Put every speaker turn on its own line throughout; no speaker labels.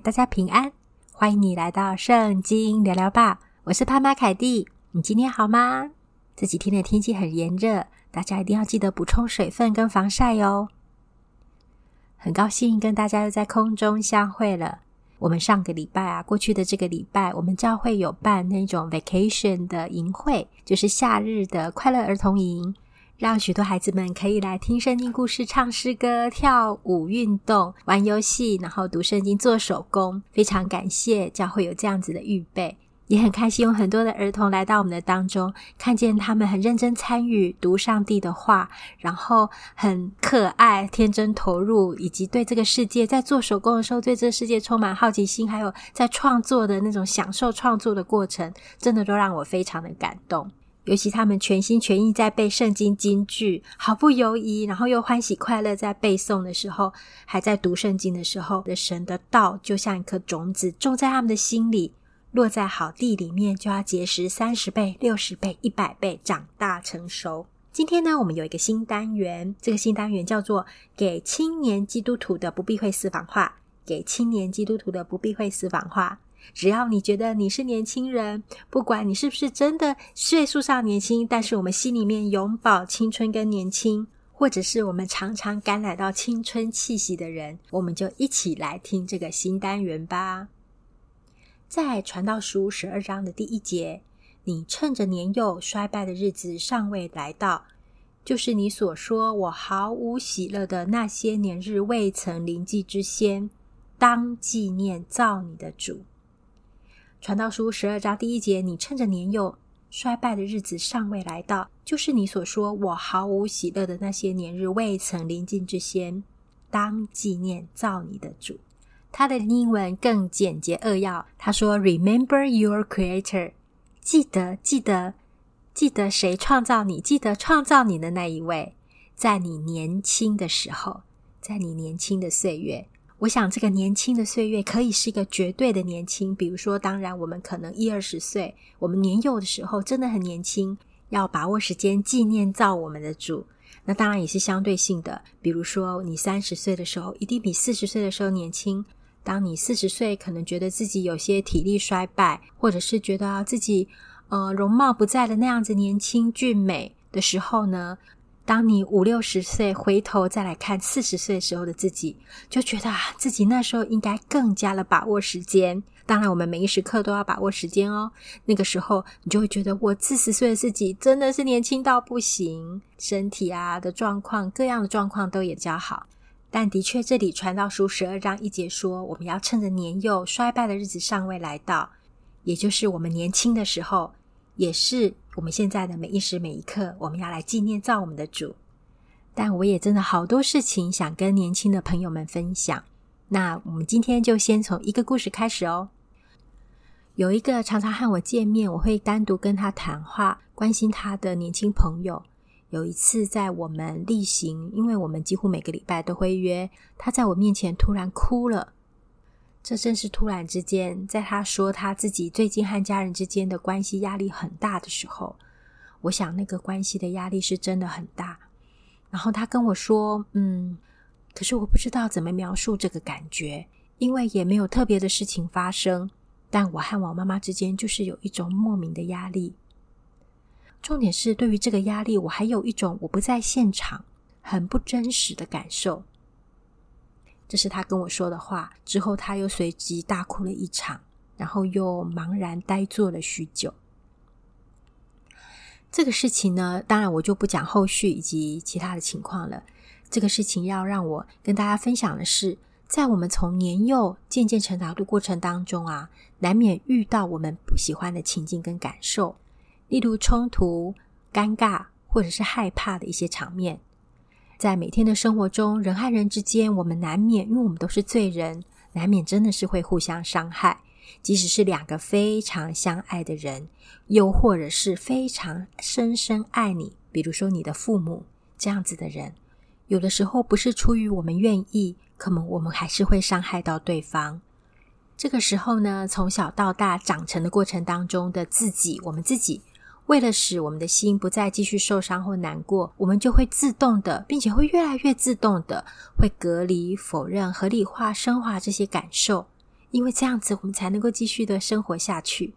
大家平安！欢迎你来到圣经聊聊吧，我是潘妈凯蒂。你今天好吗？这几天的天气很炎热，大家一定要记得补充水分跟防晒哟。很高兴跟大家又在空中相会了。我们上个礼拜啊，过去的这个礼拜，我们教会有办那种 vacation 的营会，就是夏日的快乐儿童营。让许多孩子们可以来听圣经故事、唱诗歌、跳舞、运动、玩游戏，然后读圣经、做手工。非常感谢教会有这样子的预备，也很开心有很多的儿童来到我们的当中，看见他们很认真参与读上帝的话，然后很可爱、天真投入，以及对这个世界在做手工的时候，对这个世界充满好奇心，还有在创作的那种享受创作的过程，真的都让我非常的感动。尤其他们全心全意在背圣经金句，毫不犹豫，然后又欢喜快乐在背诵的时候，还在读圣经的时候，的神的道就像一颗种子种在他们的心里，落在好地里面，就要结实三十倍、六十倍、一百倍，长大成熟。今天呢，我们有一个新单元，这个新单元叫做“给青年基督徒的不避讳私房话”，给青年基督徒的不避讳私房话。只要你觉得你是年轻人，不管你是不是真的岁数上年轻，但是我们心里面永葆青春跟年轻，或者是我们常常感染到青春气息的人，我们就一起来听这个新单元吧。在传道书十二章的第一节，你趁着年幼衰败的日子尚未来到，就是你所说我毫无喜乐的那些年日未曾临近之先，当纪念造你的主。传道书十二章第一节，你趁着年幼衰败的日子尚未来到，就是你所说我毫无喜乐的那些年日未曾临近之先，当纪念造你的主。他的英文更简洁扼要，他说：“Remember your Creator，记得记得记得谁创造你，记得创造你的那一位，在你年轻的时候，在你年轻的岁月。”我想，这个年轻的岁月可以是一个绝对的年轻。比如说，当然，我们可能一二十岁，我们年幼的时候真的很年轻，要把握时间纪念造我们的主。那当然也是相对性的。比如说，你三十岁的时候，一定比四十岁的时候年轻。当你四十岁，可能觉得自己有些体力衰败，或者是觉得自己呃容貌不再的那样子年轻俊美的时候呢，当你五六十岁回头再来看四十岁时候的自己，就觉得啊，自己那时候应该更加的把握时间。当然，我们每一时刻都要把握时间哦。那个时候，你就会觉得我四十岁的自己真的是年轻到不行，身体啊的状况，各样的状况都也较好。但的确，这里传道书十二章一节说，我们要趁着年幼衰败的日子尚未来到，也就是我们年轻的时候，也是。我们现在的每一时每一刻，我们要来纪念造我们的主。但我也真的好多事情想跟年轻的朋友们分享。那我们今天就先从一个故事开始哦。有一个常常和我见面，我会单独跟他谈话、关心他的年轻朋友。有一次在我们例行，因为我们几乎每个礼拜都会约，他在我面前突然哭了。这正是突然之间，在他说他自己最近和家人之间的关系压力很大的时候，我想那个关系的压力是真的很大。然后他跟我说：“嗯，可是我不知道怎么描述这个感觉，因为也没有特别的事情发生，但我和我妈妈之间就是有一种莫名的压力。重点是，对于这个压力，我还有一种我不在现场，很不真实的感受。”这是他跟我说的话。之后，他又随即大哭了一场，然后又茫然呆坐了许久。这个事情呢，当然我就不讲后续以及其他的情况了。这个事情要让我跟大家分享的是，在我们从年幼渐渐成长的过程当中啊，难免遇到我们不喜欢的情境跟感受，例如冲突、尴尬或者是害怕的一些场面。在每天的生活中，人和人之间，我们难免，因为我们都是罪人，难免真的是会互相伤害。即使是两个非常相爱的人，又或者是非常深深爱你，比如说你的父母这样子的人，有的时候不是出于我们愿意，可能我们还是会伤害到对方。这个时候呢，从小到大长成的过程当中的自己，我们自己。为了使我们的心不再继续受伤或难过，我们就会自动的，并且会越来越自动的，会隔离、否认、合理化、升华这些感受，因为这样子我们才能够继续的生活下去。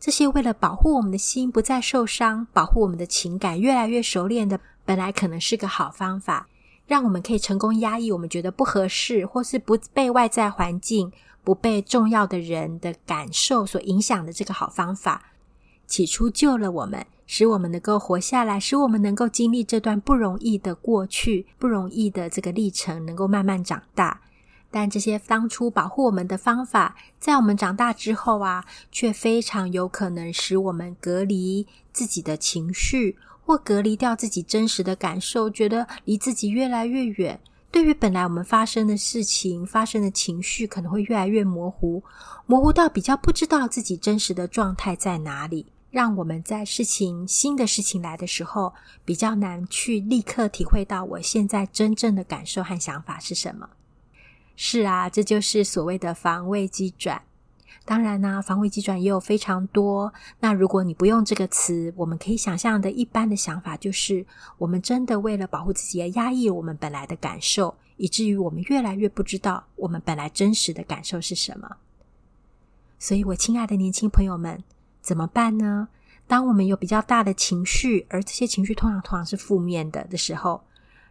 这些为了保护我们的心不再受伤，保护我们的情感越来越熟练的，本来可能是个好方法，让我们可以成功压抑我们觉得不合适，或是不被外在环境、不被重要的人的感受所影响的这个好方法，起初救了我们，使我们能够活下来，使我们能够经历这段不容易的过去、不容易的这个历程，能够慢慢长大。但这些当初保护我们的方法，在我们长大之后啊，却非常有可能使我们隔离自己的情绪，或隔离掉自己真实的感受，觉得离自己越来越远。对于本来我们发生的事情、发生的情绪，可能会越来越模糊，模糊到比较不知道自己真实的状态在哪里，让我们在事情、新的事情来的时候，比较难去立刻体会到我现在真正的感受和想法是什么。是啊，这就是所谓的防卫机转。当然呢，防卫机转也有非常多。那如果你不用这个词，我们可以想象的一般的想法就是，我们真的为了保护自己而压抑我们本来的感受，以至于我们越来越不知道我们本来真实的感受是什么。所以，我亲爱的年轻朋友们，怎么办呢？当我们有比较大的情绪，而这些情绪通常通常是负面的的时候，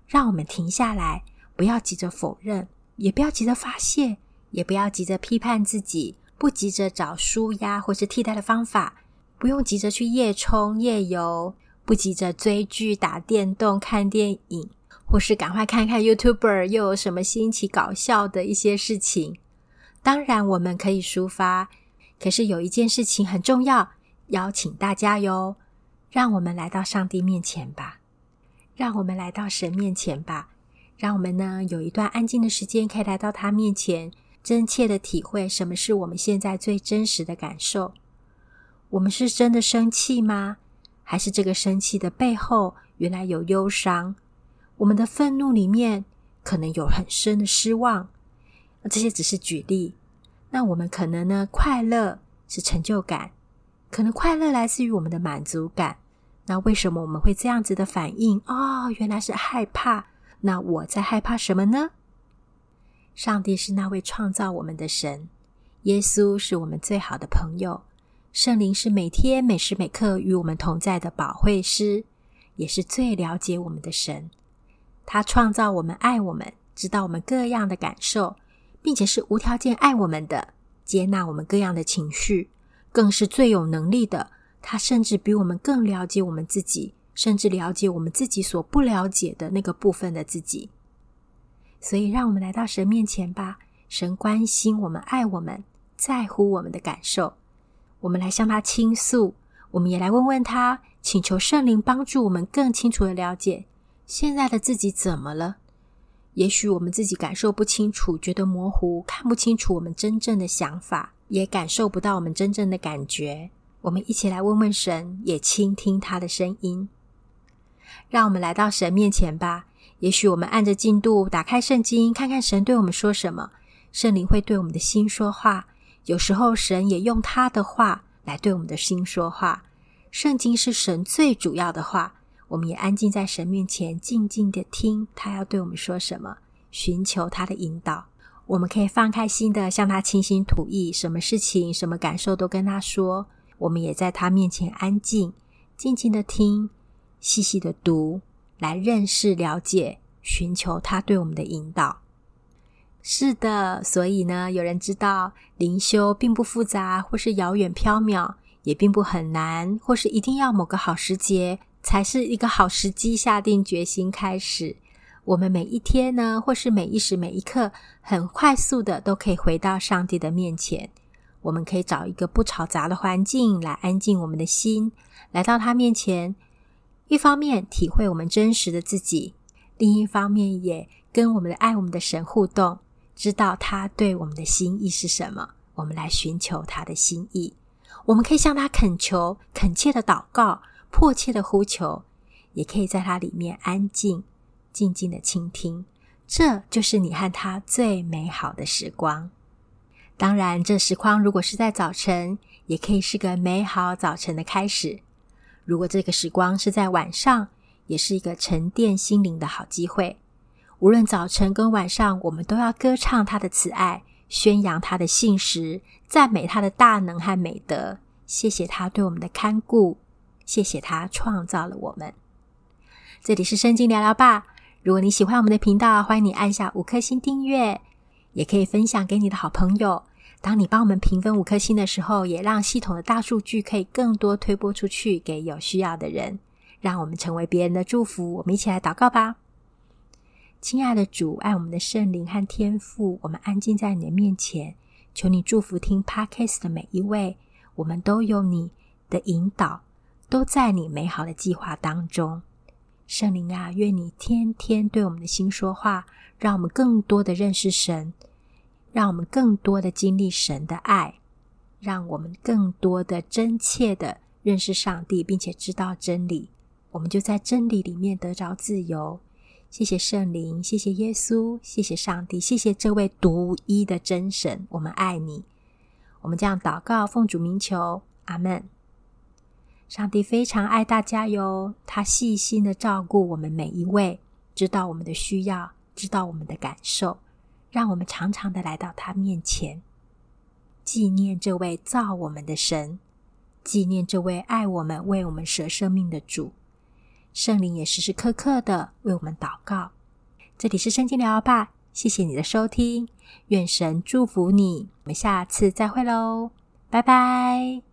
让我们停下来，不要急着否认。也不要急着发泄，也不要急着批判自己，不急着找舒压或是替代的方法，不用急着去夜冲夜游，不急着追剧、打电动、看电影，或是赶快看看 YouTuber 又有什么新奇搞笑的一些事情。当然，我们可以抒发，可是有一件事情很重要，邀请大家哟，让我们来到上帝面前吧，让我们来到神面前吧。让我们呢有一段安静的时间，可以来到他面前，真切的体会什么是我们现在最真实的感受。我们是真的生气吗？还是这个生气的背后原来有忧伤？我们的愤怒里面可能有很深的失望。这些只是举例。那我们可能呢快乐是成就感，可能快乐来自于我们的满足感。那为什么我们会这样子的反应？哦，原来是害怕。那我在害怕什么呢？上帝是那位创造我们的神，耶稣是我们最好的朋友，圣灵是每天每时每刻与我们同在的保惠师，也是最了解我们的神。他创造我们，爱我们，知道我们各样的感受，并且是无条件爱我们的，接纳我们各样的情绪，更是最有能力的。他甚至比我们更了解我们自己。甚至了解我们自己所不了解的那个部分的自己，所以让我们来到神面前吧。神关心我们，爱我们，在乎我们的感受。我们来向他倾诉，我们也来问问他，请求圣灵帮助我们更清楚的了解现在的自己怎么了。也许我们自己感受不清楚，觉得模糊，看不清楚我们真正的想法，也感受不到我们真正的感觉。我们一起来问问神，也倾听他的声音。让我们来到神面前吧。也许我们按着进度打开圣经，看看神对我们说什么。圣灵会对我们的心说话，有时候神也用他的话来对我们的心说话。圣经是神最主要的话，我们也安静在神面前，静静的听他要对我们说什么，寻求他的引导。我们可以放开心的向他倾心吐意，什么事情、什么感受都跟他说。我们也在他面前安静，静静的听。细细的读，来认识、了解、寻求他对我们的引导。是的，所以呢，有人知道灵修并不复杂，或是遥远缥缈，也并不很难，或是一定要某个好时节才是一个好时机，下定决心开始。我们每一天呢，或是每一时每一刻，很快速的都可以回到上帝的面前。我们可以找一个不吵杂的环境来安静我们的心，来到他面前。一方面体会我们真实的自己，另一方面也跟我们的爱我们的神互动，知道他对我们的心意是什么。我们来寻求他的心意，我们可以向他恳求、恳切的祷告、迫切的呼求，也可以在他里面安静、静静的倾听。这就是你和他最美好的时光。当然，这时光如果是在早晨，也可以是个美好早晨的开始。如果这个时光是在晚上，也是一个沉淀心灵的好机会。无论早晨跟晚上，我们都要歌唱他的慈爱，宣扬他的信实，赞美他的大能和美德。谢谢他对我们的看顾，谢谢他创造了我们。这里是圣经聊聊吧。如果你喜欢我们的频道，欢迎你按下五颗星订阅，也可以分享给你的好朋友。当你帮我们评分五颗星的时候，也让系统的大数据可以更多推播出去给有需要的人，让我们成为别人的祝福。我们一起来祷告吧。亲爱的主，爱我们的圣灵和天父，我们安静在你的面前，求你祝福听 Podcast 的每一位。我们都有你的引导，都在你美好的计划当中。圣灵啊，愿你天天对我们的心说话，让我们更多的认识神，让我们更多的经历神的爱，让我们更多的真切的认识上帝，并且知道真理。我们就在真理里面得着自由。谢谢圣灵，谢谢耶稣，谢谢上帝，谢谢这位独一的真神。我们爱你。我们这样祷告，奉主名求，阿门。上帝非常爱大家哟，他细心的照顾我们每一位，知道我们的需要，知道我们的感受，让我们常常的来到他面前，纪念这位造我们的神，纪念这位爱我们、为我们舍生命的主。圣灵也时时刻刻的为我们祷告。这里是圣经聊吧，谢谢你的收听，愿神祝福你。我们下次再会喽，拜拜。